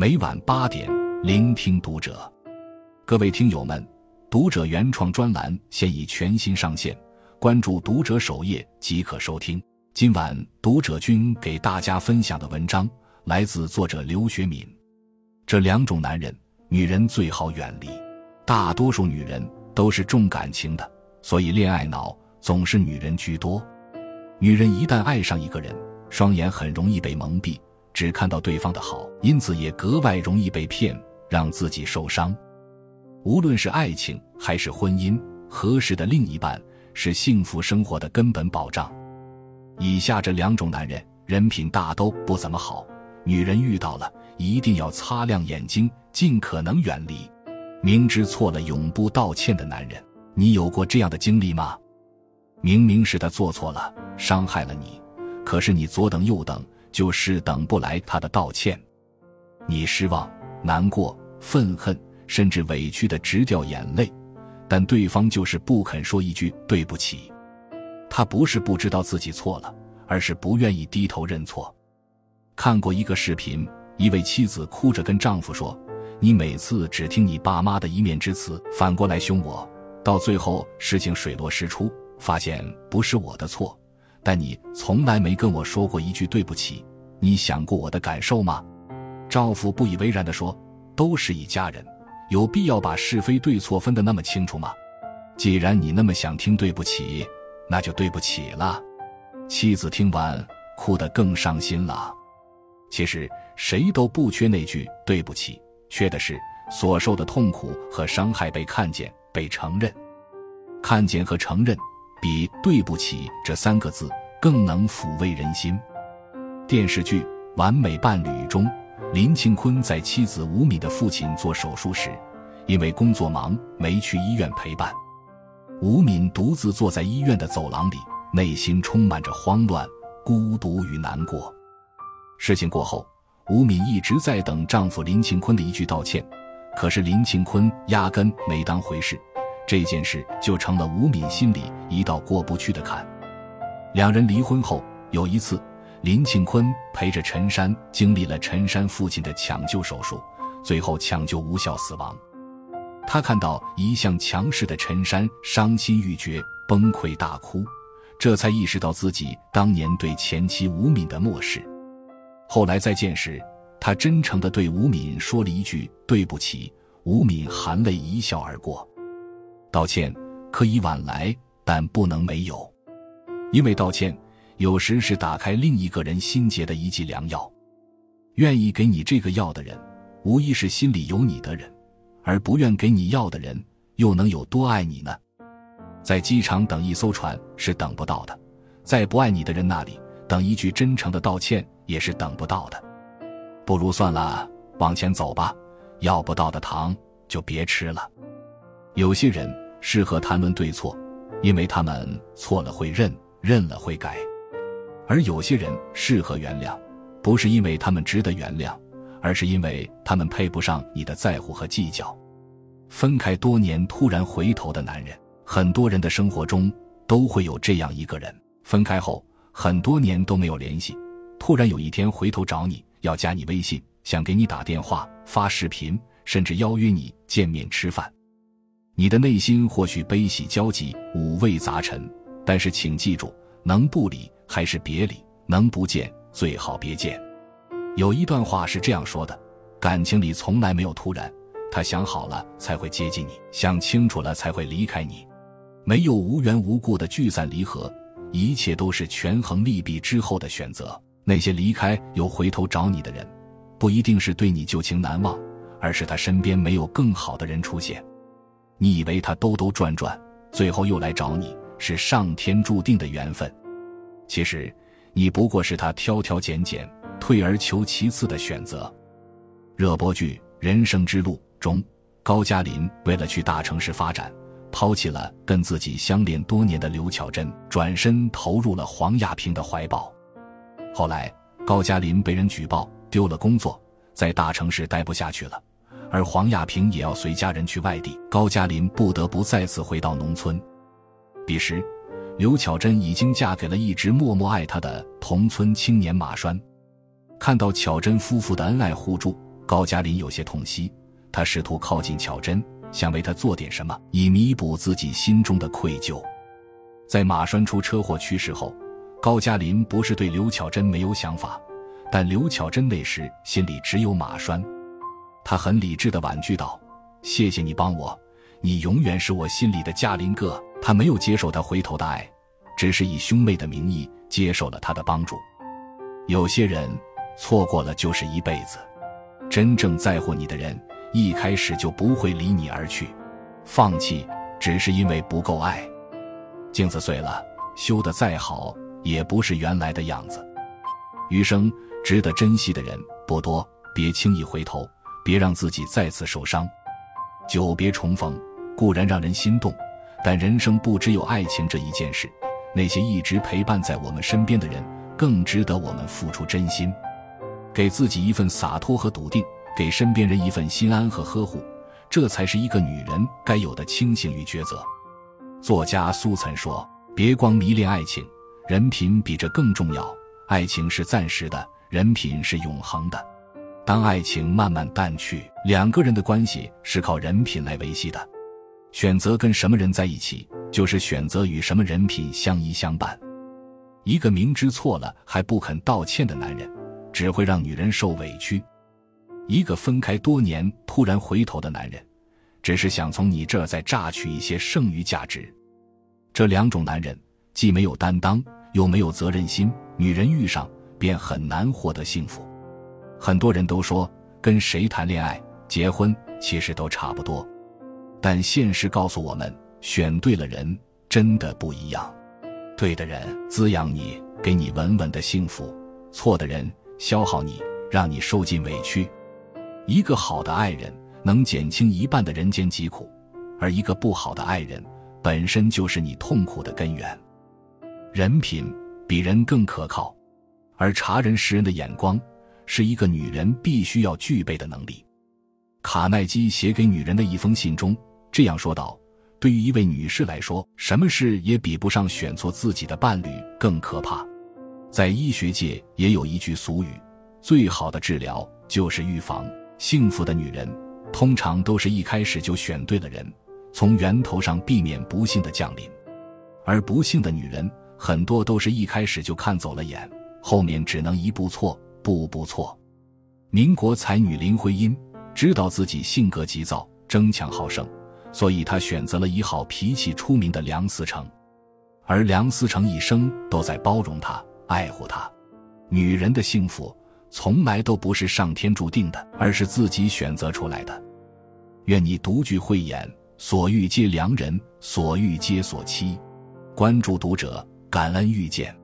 每晚八点，聆听读者。各位听友们，读者原创专栏现已全新上线，关注读者首页即可收听。今晚读者君给大家分享的文章来自作者刘学敏。这两种男人，女人最好远离。大多数女人都是重感情的，所以恋爱脑总是女人居多。女人一旦爱上一个人，双眼很容易被蒙蔽。只看到对方的好，因此也格外容易被骗，让自己受伤。无论是爱情还是婚姻，合适的另一半是幸福生活的根本保障。以下这两种男人，人品大都不怎么好，女人遇到了一定要擦亮眼睛，尽可能远离。明知错了永不道歉的男人，你有过这样的经历吗？明明是他做错了，伤害了你，可是你左等右等。就是等不来他的道歉，你失望、难过、愤恨，甚至委屈的直掉眼泪，但对方就是不肯说一句对不起。他不是不知道自己错了，而是不愿意低头认错。看过一个视频，一位妻子哭着跟丈夫说：“你每次只听你爸妈的一面之词，反过来凶我，到最后事情水落石出，发现不是我的错。”但你从来没跟我说过一句对不起，你想过我的感受吗？丈夫不以为然地说：“都是一家人，有必要把是非对错分得那么清楚吗？既然你那么想听对不起，那就对不起了。”妻子听完，哭得更伤心了。其实谁都不缺那句对不起，缺的是所受的痛苦和伤害被看见、被承认。看见和承认。比“对不起”这三个字更能抚慰人心。电视剧《完美伴侣》中，林庆坤在妻子吴敏的父亲做手术时，因为工作忙没去医院陪伴。吴敏独自坐在医院的走廊里，内心充满着慌乱、孤独与难过。事情过后，吴敏一直在等丈夫林庆坤的一句道歉，可是林庆坤压根没当回事。这件事就成了吴敏心里一道过不去的坎。两人离婚后，有一次，林庆坤陪着陈山经历了陈山父亲的抢救手术，最后抢救无效死亡。他看到一向强势的陈山伤心欲绝，崩溃大哭，这才意识到自己当年对前妻吴敏的漠视。后来再见时，他真诚地对吴敏说了一句“对不起”，吴敏含泪一笑而过。道歉可以晚来，但不能没有，因为道歉有时是打开另一个人心结的一剂良药。愿意给你这个药的人，无疑是心里有你的人；而不愿给你药的人，又能有多爱你呢？在机场等一艘船是等不到的，在不爱你的人那里等一句真诚的道歉也是等不到的。不如算了，往前走吧，要不到的糖就别吃了。有些人适合谈论对错，因为他们错了会认，认了会改；而有些人适合原谅，不是因为他们值得原谅，而是因为他们配不上你的在乎和计较。分开多年突然回头的男人，很多人的生活中都会有这样一个人：分开后很多年都没有联系，突然有一天回头找你要加你微信，想给你打电话、发视频，甚至邀约你见面吃饭。你的内心或许悲喜交集、五味杂陈，但是请记住，能不理还是别理，能不见最好别见。有一段话是这样说的：感情里从来没有突然，他想好了才会接近你，想清楚了才会离开你，没有无缘无故的聚散离合，一切都是权衡利弊之后的选择。那些离开又回头找你的人，不一定是对你旧情难忘，而是他身边没有更好的人出现。你以为他兜兜转转，最后又来找你，是上天注定的缘分。其实，你不过是他挑挑拣拣、退而求其次的选择。热播剧《人生之路》中，高加林为了去大城市发展，抛弃了跟自己相恋多年的刘巧珍，转身投入了黄亚萍的怀抱。后来，高加林被人举报丢了工作，在大城市待不下去了。而黄亚平也要随家人去外地，高加林不得不再次回到农村。彼时，刘巧珍已经嫁给了一直默默爱她的同村青年马栓。看到巧珍夫妇的恩爱互助，高加林有些痛惜，他试图靠近巧珍，想为她做点什么，以弥补自己心中的愧疚。在马栓出车祸去世后，高加林不是对刘巧珍没有想法，但刘巧珍那时心里只有马栓。他很理智的婉拒道：“谢谢你帮我，你永远是我心里的嘉林哥。”他没有接受他回头的爱，只是以兄妹的名义接受了他的帮助。有些人错过了就是一辈子，真正在乎你的人一开始就不会离你而去，放弃只是因为不够爱。镜子碎了，修得再好也不是原来的样子。余生值得珍惜的人不多，别轻易回头，别让自己再次受伤。久别重逢固然让人心动。但人生不只有爱情这一件事，那些一直陪伴在我们身边的人，更值得我们付出真心，给自己一份洒脱和笃定，给身边人一份心安和呵护，这才是一个女人该有的清醒与抉择。作家苏岑说：“别光迷恋爱情，人品比这更重要。爱情是暂时的，人品是永恒的。当爱情慢慢淡去，两个人的关系是靠人品来维系的。”选择跟什么人在一起，就是选择与什么人品相依相伴。一个明知错了还不肯道歉的男人，只会让女人受委屈；一个分开多年突然回头的男人，只是想从你这儿再榨取一些剩余价值。这两种男人既没有担当，又没有责任心，女人遇上便很难获得幸福。很多人都说跟谁谈恋爱、结婚，其实都差不多。但现实告诉我们，选对了人真的不一样。对的人滋养你，给你稳稳的幸福；错的人消耗你，让你受尽委屈。一个好的爱人能减轻一半的人间疾苦，而一个不好的爱人本身就是你痛苦的根源。人品比人更可靠，而察人识人的眼光是一个女人必须要具备的能力。卡耐基写给女人的一封信中。这样说道：“对于一位女士来说，什么事也比不上选错自己的伴侣更可怕。在医学界也有一句俗语：最好的治疗就是预防。幸福的女人通常都是一开始就选对了人，从源头上避免不幸的降临；而不幸的女人很多都是一开始就看走了眼，后面只能一步错，步步错。”民国才女林徽因知道自己性格急躁、争强好胜。所以，她选择了以好脾气出名的梁思成，而梁思成一生都在包容她、爱护她。女人的幸福从来都不是上天注定的，而是自己选择出来的。愿你独具慧眼，所遇皆良人，所遇皆所期。关注读者，感恩遇见。